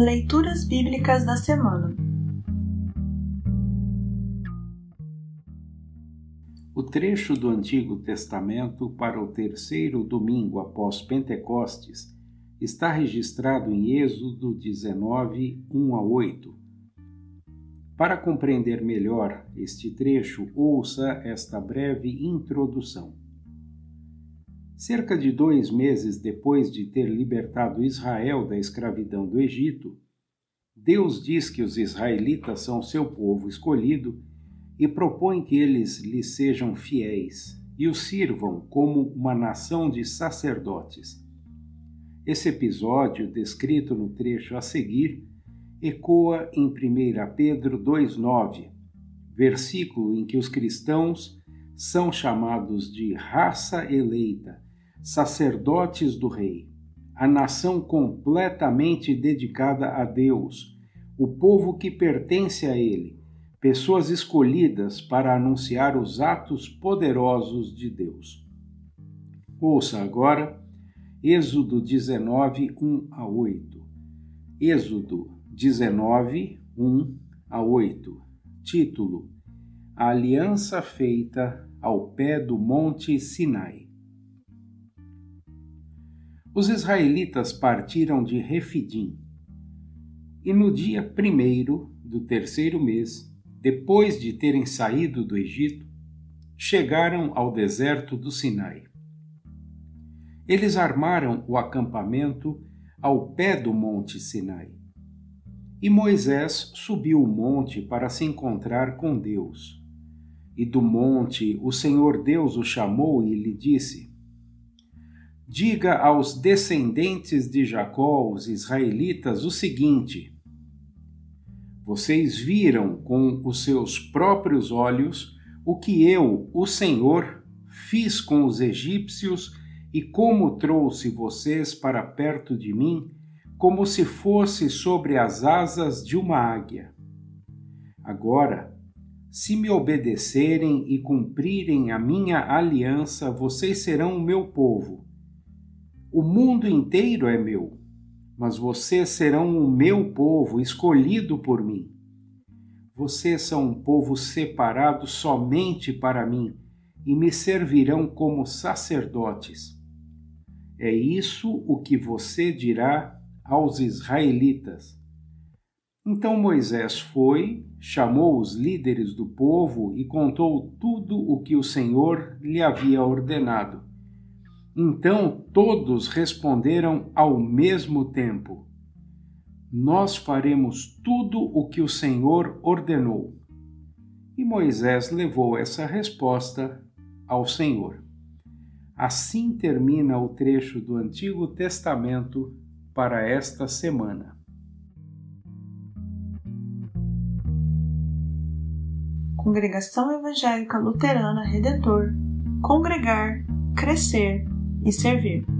Leituras Bíblicas da Semana O trecho do Antigo Testamento para o terceiro domingo após Pentecostes está registrado em Êxodo 19, 1 a 8. Para compreender melhor este trecho, ouça esta breve introdução. Cerca de dois meses depois de ter libertado Israel da escravidão do Egito, Deus diz que os israelitas são seu povo escolhido e propõe que eles lhe sejam fiéis e o sirvam como uma nação de sacerdotes. Esse episódio, descrito no trecho a seguir, ecoa em 1 Pedro 2,9, versículo em que os cristãos são chamados de raça eleita sacerdotes do Rei, a nação completamente dedicada a Deus, o povo que pertence a Ele, pessoas escolhidas para anunciar os atos poderosos de Deus. Ouça agora Êxodo 19, 1 a 8. Êxodo 19, 1 a 8. Título: A aliança feita ao pé do Monte Sinai. Os israelitas partiram de Refidim. E no dia primeiro do terceiro mês, depois de terem saído do Egito, chegaram ao deserto do Sinai. Eles armaram o acampamento ao pé do monte Sinai. E Moisés subiu o monte para se encontrar com Deus. E do monte o Senhor Deus o chamou e lhe disse: diga aos descendentes de Jacó, os israelitas, o seguinte: Vocês viram com os seus próprios olhos o que eu, o Senhor, fiz com os egípcios e como trouxe vocês para perto de mim, como se fosse sobre as asas de uma águia. Agora, se me obedecerem e cumprirem a minha aliança, vocês serão o meu povo o mundo inteiro é meu, mas vocês serão o meu povo, escolhido por mim. Vocês são um povo separado somente para mim e me servirão como sacerdotes. É isso o que você dirá aos israelitas. Então Moisés foi, chamou os líderes do povo e contou tudo o que o Senhor lhe havia ordenado. Então todos responderam ao mesmo tempo: Nós faremos tudo o que o Senhor ordenou. E Moisés levou essa resposta ao Senhor. Assim termina o trecho do Antigo Testamento para esta semana. Congregação Evangélica Luterana Redentor Congregar, Crescer e servir.